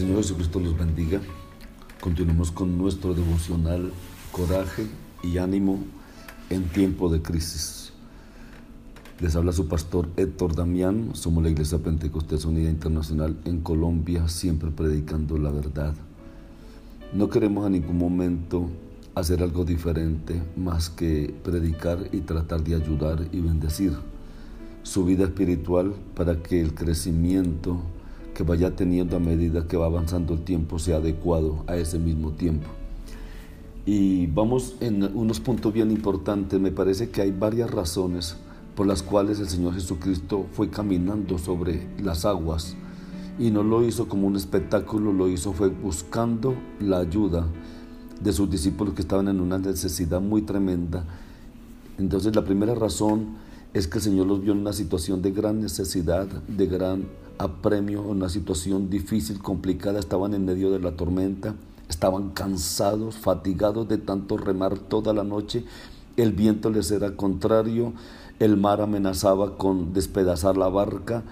Señor Jesucristo los bendiga. Continuemos con nuestro devocional Coraje y ánimo en tiempo de crisis. Les habla su pastor Héctor Damián. Somos la Iglesia Pentecostés Unida Internacional en Colombia, siempre predicando la verdad. No queremos a ningún momento hacer algo diferente más que predicar y tratar de ayudar y bendecir su vida espiritual para que el crecimiento vaya teniendo a medida que va avanzando el tiempo sea adecuado a ese mismo tiempo. Y vamos en unos puntos bien importantes. Me parece que hay varias razones por las cuales el Señor Jesucristo fue caminando sobre las aguas y no lo hizo como un espectáculo, lo hizo fue buscando la ayuda de sus discípulos que estaban en una necesidad muy tremenda. Entonces la primera razón es que el Señor los vio en una situación de gran necesidad, de gran apremio, una situación difícil, complicada, estaban en medio de la tormenta, estaban cansados, fatigados de tanto remar toda la noche, el viento les era contrario, el mar amenazaba con despedazar la barca,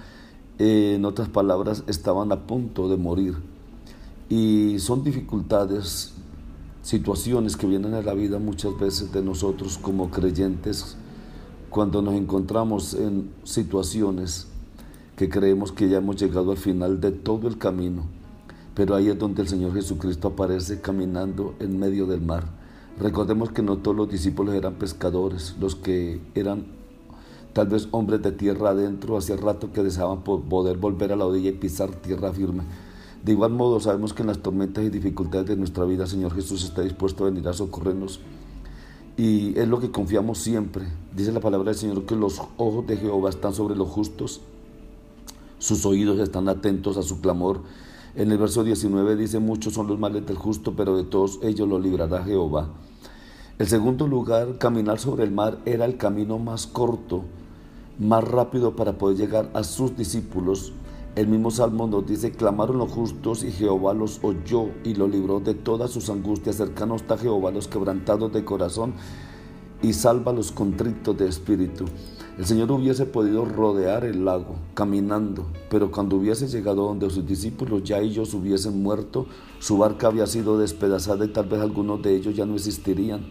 en otras palabras, estaban a punto de morir. Y son dificultades, situaciones que vienen a la vida muchas veces de nosotros como creyentes, cuando nos encontramos en situaciones que creemos que ya hemos llegado al final de todo el camino, pero ahí es donde el Señor Jesucristo aparece caminando en medio del mar. Recordemos que no todos los discípulos eran pescadores, los que eran tal vez hombres de tierra adentro, hacía rato que deseaban poder volver a la orilla y pisar tierra firme. De igual modo, sabemos que en las tormentas y dificultades de nuestra vida, el Señor Jesús está dispuesto a venir a socorrernos y es lo que confiamos siempre. Dice la palabra del Señor que los ojos de Jehová están sobre los justos, sus oídos están atentos a su clamor. En el verso 19 dice, muchos son los males del justo, pero de todos ellos lo librará Jehová. El segundo lugar, caminar sobre el mar, era el camino más corto, más rápido para poder llegar a sus discípulos el mismo Salmo nos dice, clamaron los justos y Jehová los oyó y lo libró de todas sus angustias. Cercano está Jehová los quebrantados de corazón y salva los contritos de espíritu. El Señor hubiese podido rodear el lago caminando, pero cuando hubiese llegado donde sus discípulos ya ellos hubiesen muerto, su barca había sido despedazada y tal vez algunos de ellos ya no existirían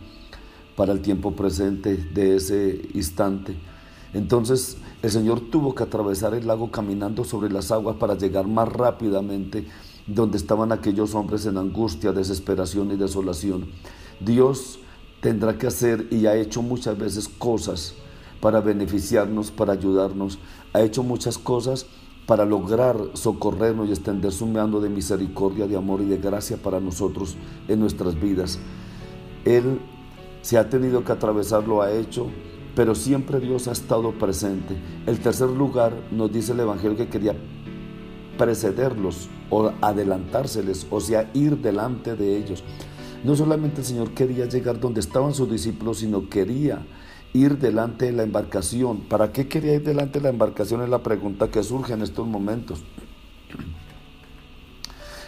para el tiempo presente de ese instante. Entonces el Señor tuvo que atravesar el lago caminando sobre las aguas para llegar más rápidamente donde estaban aquellos hombres en angustia, desesperación y desolación. Dios tendrá que hacer y ha hecho muchas veces cosas para beneficiarnos, para ayudarnos. Ha hecho muchas cosas para lograr socorrernos y extender su mano de misericordia, de amor y de gracia para nosotros en nuestras vidas. Él se ha tenido que atravesar, lo ha hecho pero siempre Dios ha estado presente. El tercer lugar nos dice el Evangelio que quería precederlos o adelantárseles, o sea, ir delante de ellos. No solamente el Señor quería llegar donde estaban sus discípulos, sino quería ir delante de la embarcación. ¿Para qué quería ir delante de la embarcación? Es la pregunta que surge en estos momentos.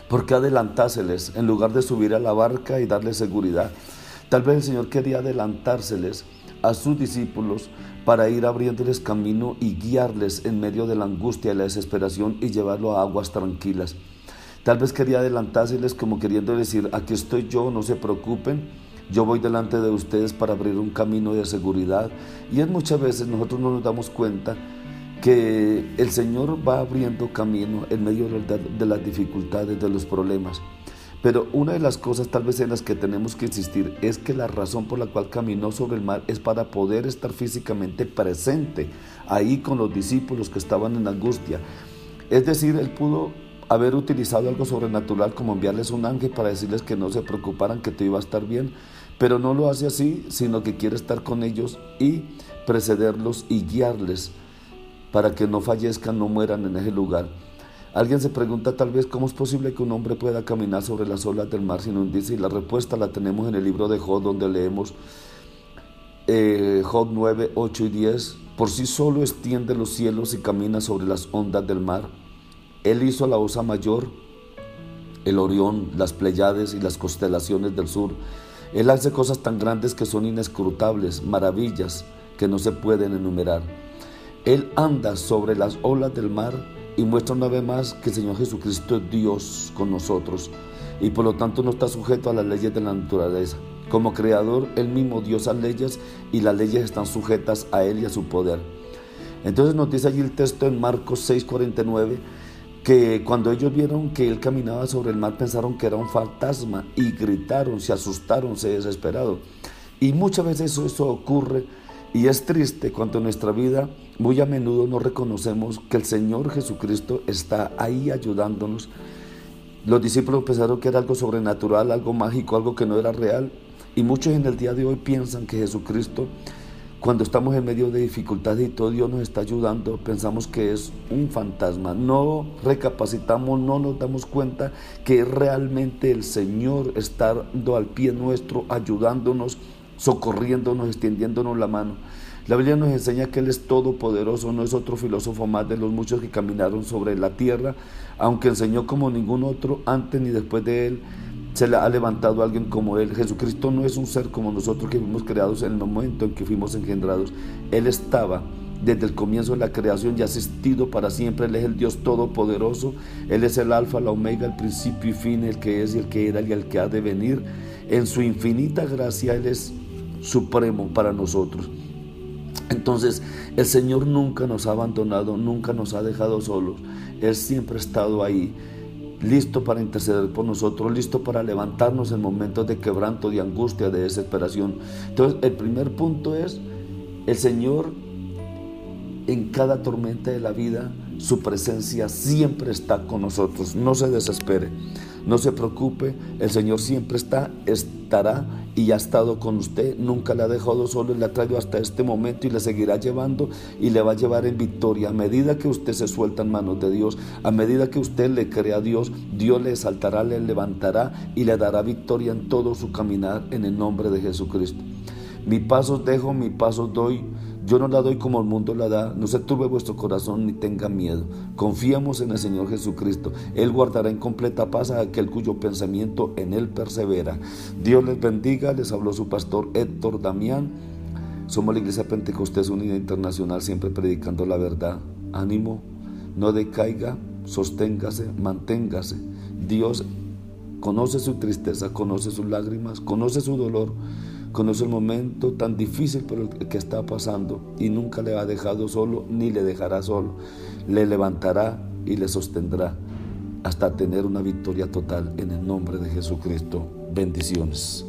¿Por qué adelantárseles en lugar de subir a la barca y darles seguridad? Tal vez el Señor quería adelantárseles a sus discípulos para ir abriéndoles camino y guiarles en medio de la angustia y la desesperación y llevarlo a aguas tranquilas. Tal vez quería adelantárseles como queriendo decir, aquí estoy yo, no se preocupen, yo voy delante de ustedes para abrir un camino de seguridad. Y es muchas veces nosotros no nos damos cuenta que el Señor va abriendo camino en medio de las dificultades, de los problemas. Pero una de las cosas tal vez en las que tenemos que insistir es que la razón por la cual caminó sobre el mar es para poder estar físicamente presente ahí con los discípulos que estaban en angustia. Es decir, él pudo haber utilizado algo sobrenatural como enviarles un ángel para decirles que no se preocuparan, que todo iba a estar bien, pero no lo hace así, sino que quiere estar con ellos y precederlos y guiarles para que no fallezcan, no mueran en ese lugar. Alguien se pregunta tal vez cómo es posible que un hombre pueda caminar sobre las olas del mar sin hundirse y la respuesta la tenemos en el libro de Job donde leemos eh, Job 9, 8 y 10. Por sí solo extiende los cielos y camina sobre las ondas del mar. Él hizo la osa mayor, el Orión, las Pleiades y las constelaciones del sur. Él hace cosas tan grandes que son inescrutables, maravillas que no se pueden enumerar. Él anda sobre las olas del mar y muestra una vez más que el Señor Jesucristo es Dios con nosotros y por lo tanto no está sujeto a las leyes de la naturaleza. Como creador, Él mismo dio esas leyes y las leyes están sujetas a Él y a su poder. Entonces nos dice allí el texto en Marcos 6:49 que cuando ellos vieron que Él caminaba sobre el mar pensaron que era un fantasma y gritaron, se asustaron, se desesperaron. Y muchas veces eso, eso ocurre y es triste cuando en nuestra vida muy a menudo no reconocemos que el Señor Jesucristo está ahí ayudándonos. Los discípulos pensaron que era algo sobrenatural, algo mágico, algo que no era real. Y muchos en el día de hoy piensan que Jesucristo, cuando estamos en medio de dificultades y todo Dios nos está ayudando, pensamos que es un fantasma. No recapacitamos, no nos damos cuenta que realmente el Señor está al pie nuestro, ayudándonos socorriéndonos, extendiéndonos la mano. La Biblia nos enseña que Él es todopoderoso, no es otro filósofo más de los muchos que caminaron sobre la tierra, aunque enseñó como ningún otro, antes ni después de Él se le ha levantado alguien como Él. Jesucristo no es un ser como nosotros que fuimos creados en el momento en que fuimos engendrados. Él estaba desde el comienzo de la creación y ha asistido para siempre. Él es el Dios todopoderoso. Él es el alfa, la omega, el principio y fin, el que es y el que era y el que ha de venir. En su infinita gracia Él es supremo para nosotros. Entonces, el Señor nunca nos ha abandonado, nunca nos ha dejado solos. Él siempre ha estado ahí, listo para interceder por nosotros, listo para levantarnos en momentos de quebranto, de angustia, de desesperación. Entonces, el primer punto es, el Señor en cada tormenta de la vida, su presencia siempre está con nosotros. No se desespere. No se preocupe, el Señor siempre está, estará y ha estado con usted. Nunca le ha dejado solo, le ha traído hasta este momento y le seguirá llevando y le va a llevar en victoria. A medida que usted se suelta en manos de Dios, a medida que usted le crea a Dios, Dios le exaltará, le levantará y le dará victoria en todo su caminar en el nombre de Jesucristo. Mi pasos dejo, mi pasos doy yo no la doy como el mundo la da. No se turbe vuestro corazón ni tenga miedo. Confiamos en el Señor Jesucristo. Él guardará en completa paz a aquel cuyo pensamiento en Él persevera. Dios les bendiga. Les habló su pastor Héctor Damián. Somos la Iglesia Pentecostés Unida Internacional, siempre predicando la verdad. Ánimo, no decaiga, sosténgase, manténgase. Dios conoce su tristeza, conoce sus lágrimas, conoce su dolor conoce el momento tan difícil por el que está pasando y nunca le ha dejado solo ni le dejará solo. Le levantará y le sostendrá hasta tener una victoria total en el nombre de Jesucristo. Bendiciones.